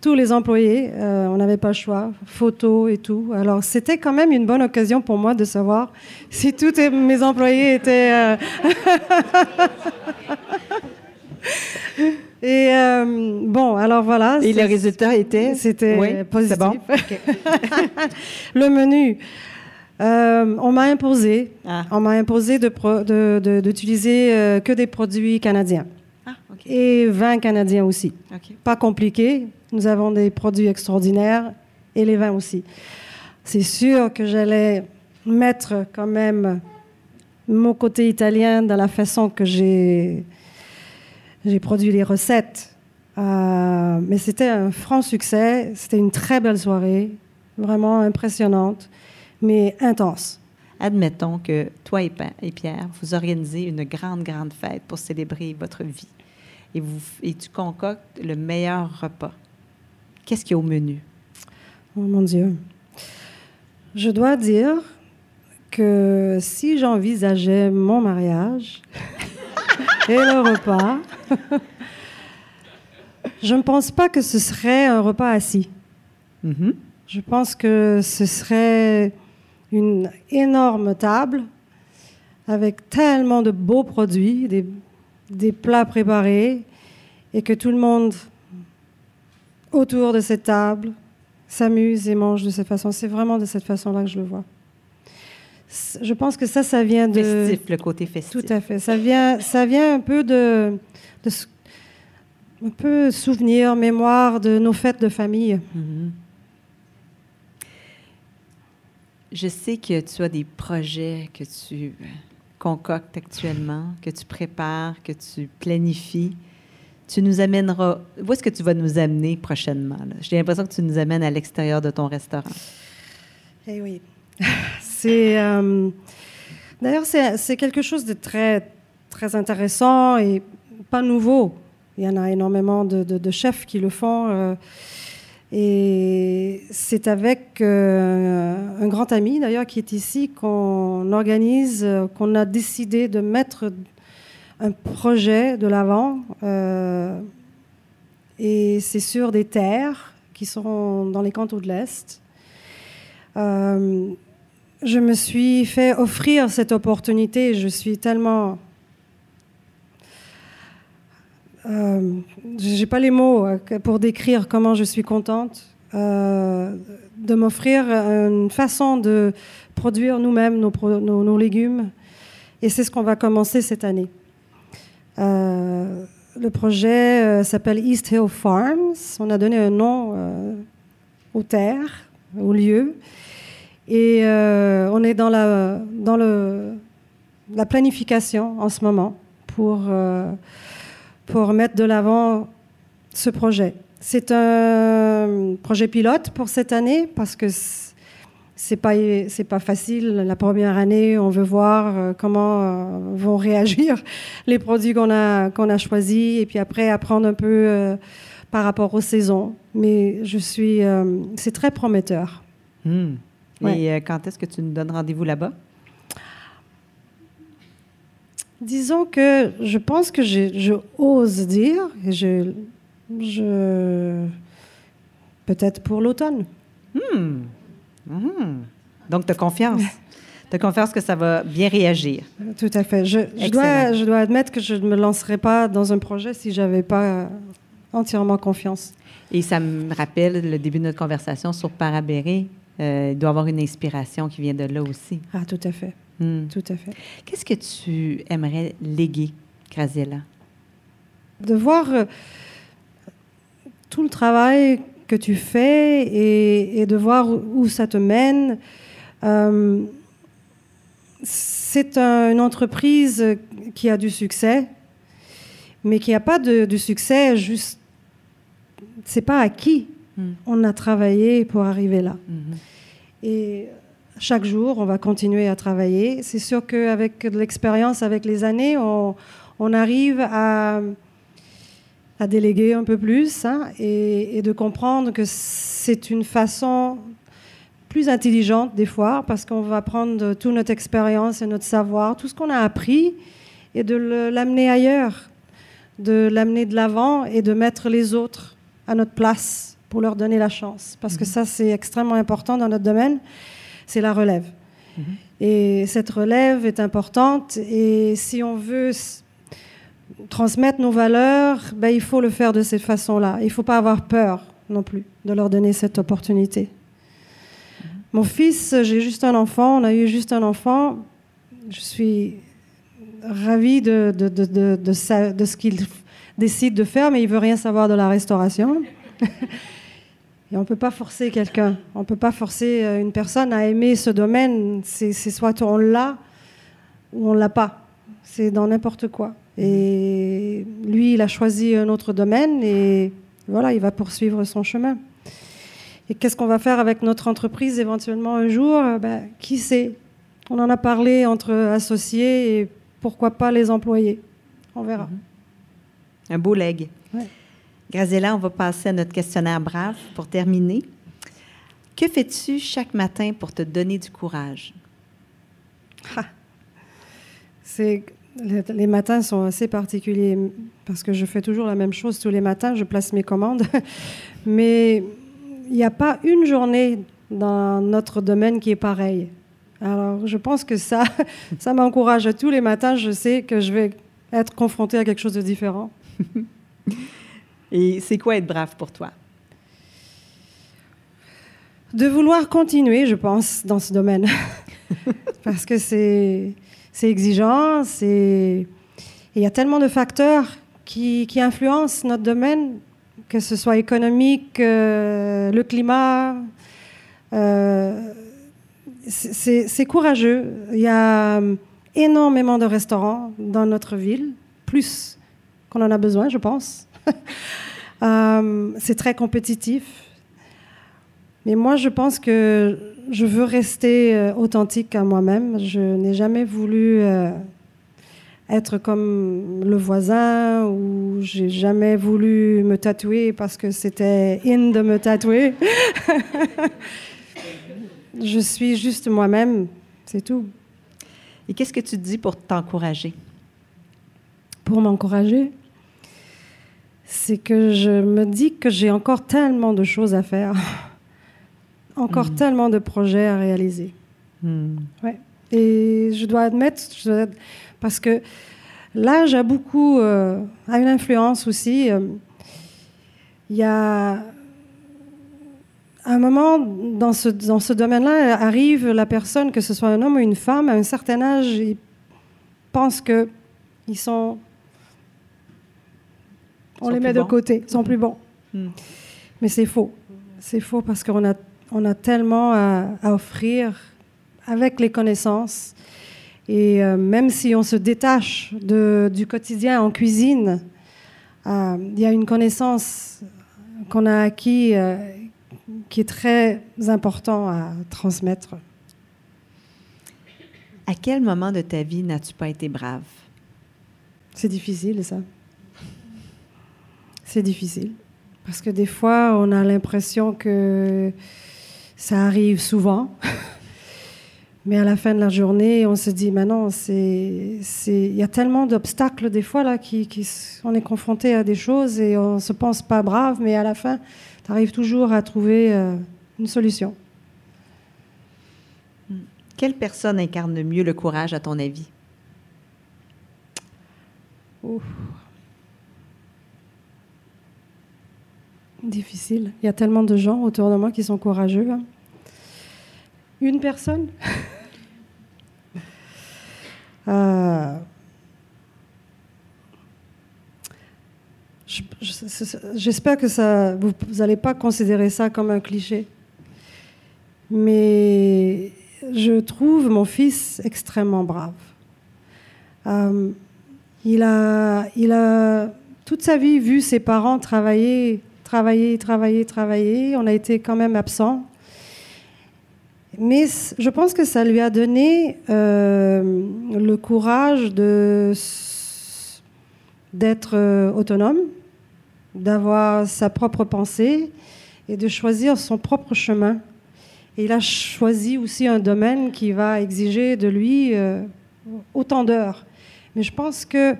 tous les employés. Euh, on n'avait pas le choix, photos et tout. Alors c'était quand même une bonne occasion pour moi de savoir si tous mes employés étaient... Euh, et euh, bon, alors voilà. Et le résultat était C'était positif. Bon. le menu. on m'a imposé, ah. on m'a imposé d'utiliser de, que des produits canadiens. Ah, et vins canadiens aussi. Pas compliqué, nous avons des produits extraordinaires et les vins aussi. C'est sûr que j'allais mettre quand même mon côté italien dans la façon que j'ai j'ai produit les recettes. Euh, mais c'était un franc succès. C'était une très belle soirée, vraiment impressionnante, mais intense. Admettons que toi et Pierre, vous organisez une grande, grande fête pour célébrer votre vie et, vous, et tu concoctes le meilleur repas. Qu'est-ce qu'il y a au menu? Oh mon Dieu. Je dois dire que si j'envisageais mon mariage et le repas, je ne pense pas que ce serait un repas assis. Mm-hmm. Je pense que ce serait une énorme table avec tellement de beaux produits, des, des plats préparés, et que tout le monde autour de cette table, s'amuse et mange de cette façon. C'est vraiment de cette façon-là que je le vois. Je pense que ça, ça vient de... Festif, le côté festif. Tout à fait. Ça vient, ça vient un peu de, de un peu souvenir, mémoire de nos fêtes de famille. Mm-hmm. Je sais que tu as des projets que tu concoctes actuellement, que tu prépares, que tu planifies tu nous amèneras. Où est-ce que tu vas nous amener prochainement? J'ai l'impression que tu nous amènes à l'extérieur de ton restaurant. Eh oui. Euh, d'ailleurs, c'est quelque chose de très, très intéressant et pas nouveau. Il y en a énormément de, chefs qui le font. Euh, et c'est avec euh, un grand ami, d'ailleurs, qui est ici, qu'on organise, qu'on a décidé de mettre un projet de l'avant. Et c'est sur des terres qui sont dans les cantons de l'Est. Je me suis fait offrir cette opportunité. Je suis tellement. Euh, J'ai pas les mots euh, pour décrire comment je suis contente de m'offrir une façon de produire nous-mêmes nos, légumes. Et c'est ce qu'on va commencer cette année. Euh, le projet euh, s'appelle East Hill Farms. On a donné un nom euh, aux terres, au lieu. Et on est dans la, dans le, la planification en ce moment pour, pour mettre de l'avant ce projet. C'est un projet pilote pour cette année parce que c'est pas pas facile. La première année on veut voir euh, comment euh, vont réagir les produits qu'on a qu'on a choisis et puis après apprendre un peu euh, par rapport aux saisons. Mais je suis c'est très prometteur hmm. et quand est-ce que tu nous donnes rendez-vous là-bas? Disons que je pense que je ose dire je je peut-être pour l'automne hmm. Mhm. Donc, tu as confiance. tu as confiance que ça va bien réagir. Tout à fait. Je, dois, je dois admettre que je ne me lancerais pas dans un projet si je n'avais pas entièrement confiance. Et ça me rappelle le début de notre conversation sur Parabéré. Euh, il doit avoir une inspiration qui vient de là aussi. Ah, tout à fait. Hmm. Tout à fait. Qu'est-ce que tu aimerais léguer, Graziella? De voir euh, tout le travail que tu fais et, de voir où, ça te mène. Euh, c'est une entreprise qui a du succès, mais qui n'a pas de, du succès juste. C'est pas acquis. Hmm. On a travaillé pour arriver là. Hmm. Et chaque jour, on va continuer à travailler. C'est sûr qu'avec l'expérience, avec les années, on, on arrive à à déléguer un peu plus hein, et, de comprendre que c'est une façon plus intelligente des fois parce qu'on va prendre toute notre expérience et notre savoir, tout ce qu'on a appris et de l'amener ailleurs, de l'amener de l'avant et de mettre les autres à notre place pour leur donner la chance. Parce que ça, c'est extrêmement important dans notre domaine, c'est la relève. Et cette relève est importante. Et si on veut transmettre nos valeurs, ben, il faut le faire de cette façon-là. Il ne faut pas avoir peur non plus de leur donner cette opportunité. Mon fils, j'ai juste un enfant, on a eu juste un enfant. Je suis ravie de, de, de, de ce qu'il décide de faire, mais il veut rien savoir de la restauration. Et on ne peut pas forcer quelqu'un, on ne peut pas forcer euh, une personne à aimer ce domaine. C'est soit on l'a ou on l'a pas. C'est dans n'importe quoi. Et lui, il a choisi un autre domaine et voilà, il va poursuivre son chemin. Et qu'est-ce qu'on va faire avec notre entreprise éventuellement un jour? Ben, Qui sait? On en a parlé entre associés et pourquoi pas les employés. On verra. Un beau leg. Graziella, on va passer à notre questionnaire brave pour terminer. Que fais-tu chaque matin pour te donner du courage? C'est les, matins sont assez particuliers parce que je fais toujours la même chose tous les matins, je place mes commandes. Mais il n'y a pas une journée dans notre domaine qui est pareille. Alors, je pense que ça, ça m'encourage. Tous les matins, je sais que je vais être confrontée à quelque chose de différent. Et c'est quoi être brave pour toi? De vouloir continuer, je pense, dans ce domaine. Parce que c'est, exigeant, c'est... il y a tellement de facteurs qui, influencent notre domaine, que ce soit économique, euh, le climat. Euh, c'est, c'est courageux. Il y a énormément de restaurants dans notre ville, plus qu'on en a besoin, je pense. Euh, c'est très compétitif. Mais moi, je pense que je veux rester euh, authentique à moi-même. Je n'ai jamais voulu euh, être comme le voisin ou j'ai jamais voulu me tatouer parce que c'était in de me tatouer. je suis juste moi-même, c'est tout. Et qu'est-ce que tu dis pour t'encourager? Pour m'encourager? C'est que je me dis que j'ai encore tellement de choses à faire, encore hmm. tellement de projets à réaliser. Hmm. Ouais. Et je dois admettre, parce que l'âge a beaucoup, euh, a une influence aussi. Euh, il y a un moment dans ce, dans ce domaine-là, arrive la personne, que ce soit un homme ou une femme, à un certain âge, ils pensent qu'ils sont on les met de côté, ils sont plus bons. Hmm. Mais c'est faux. C'est faux parce qu'on a, on a tellement à, offrir avec les connaissances. Et euh, même si on se détache de, du quotidien en cuisine, euh, il y a une connaissance qu'on a acquis euh, qui est très important à transmettre. À quel moment de ta vie n'as-tu pas été brave? C'est difficile, ça c'est difficile. Parce que des fois, on a l'impression que ça arrive souvent. Mais à la fin de la journée, on se dit, mais non, il y a tellement d'obstacles des fois là, qui, on est confronté à des choses et on se pense pas brave, mais à la fin, tu arrives toujours à trouver euh, une solution. Quelle personne incarne le mieux le courage à ton avis? Difficile. Il y a tellement de gens autour de moi qui sont courageux. Hein. Une personne? Euh, J'espère que ça, vous n'allez pas considérer ça comme un cliché. Mais je trouve mon fils extrêmement brave. Euh, il, a, il a toute sa vie vu ses parents travailler travailler, travailler, travailler. On a été quand même absent. Mais je pense que ça lui a donné euh, le courage d'être euh, autonome, d'avoir sa propre pensée et de choisir son propre chemin. Et il a choisi aussi un domaine qui va exiger de lui euh, autant d'heures. Mais je pense que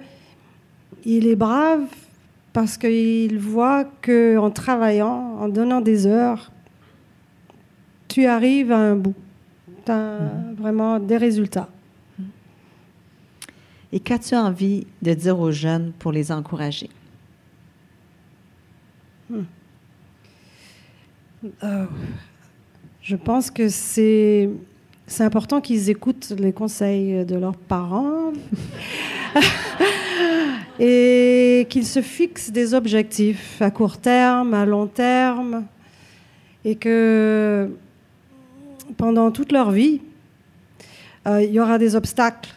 il est brave parce qu'ils voient qu'en travaillant, en donnant des heures, tu arrives à un bout. Tu as mhm. vraiment des résultats. Et qu'as-tu envie de dire aux jeunes pour les encourager? Hmm. Euh, je pense que c'est c'est important qu'ils écoutent les conseils de leurs parents et qu'ils se fixent des objectifs à court terme, à long terme, et que pendant toute leur vie, euh, il y aura des obstacles.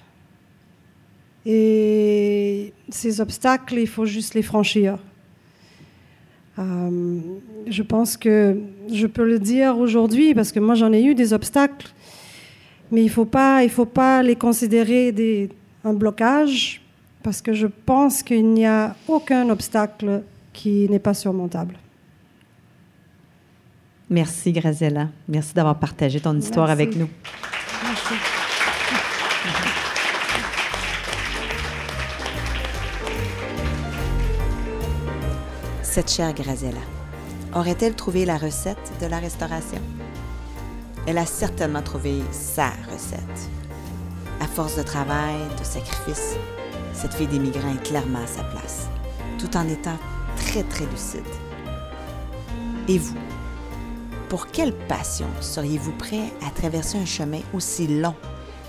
Et ces obstacles, il faut juste les franchir. Euh, je pense que je peux le dire aujourd'hui parce que moi j'en ai eu des obstacles, mais il ne faut, pas, il faut pas les considérer des, un blocage parce que je pense qu'il n'y a aucun obstacle qui n'est pas surmontable. Merci Graziella. Merci d'avoir partagé ton histoire avec nous. Merci. Cette chère Graziella, aurait-elle trouvé la recette de la restauration? Elle a certainement trouvé sa recette. À force de travail, de sacrifice, cette fille des migrants est clairement à sa place, tout en étant très, très lucide. Et vous? Pour quelle passion seriez-vous prêt à traverser un chemin aussi long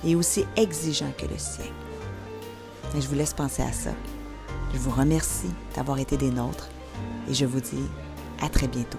et aussi exigeant que le sien? Et je vous laisse penser à ça. Je vous remercie d'avoir été des nôtres et je vous dis à très bientôt.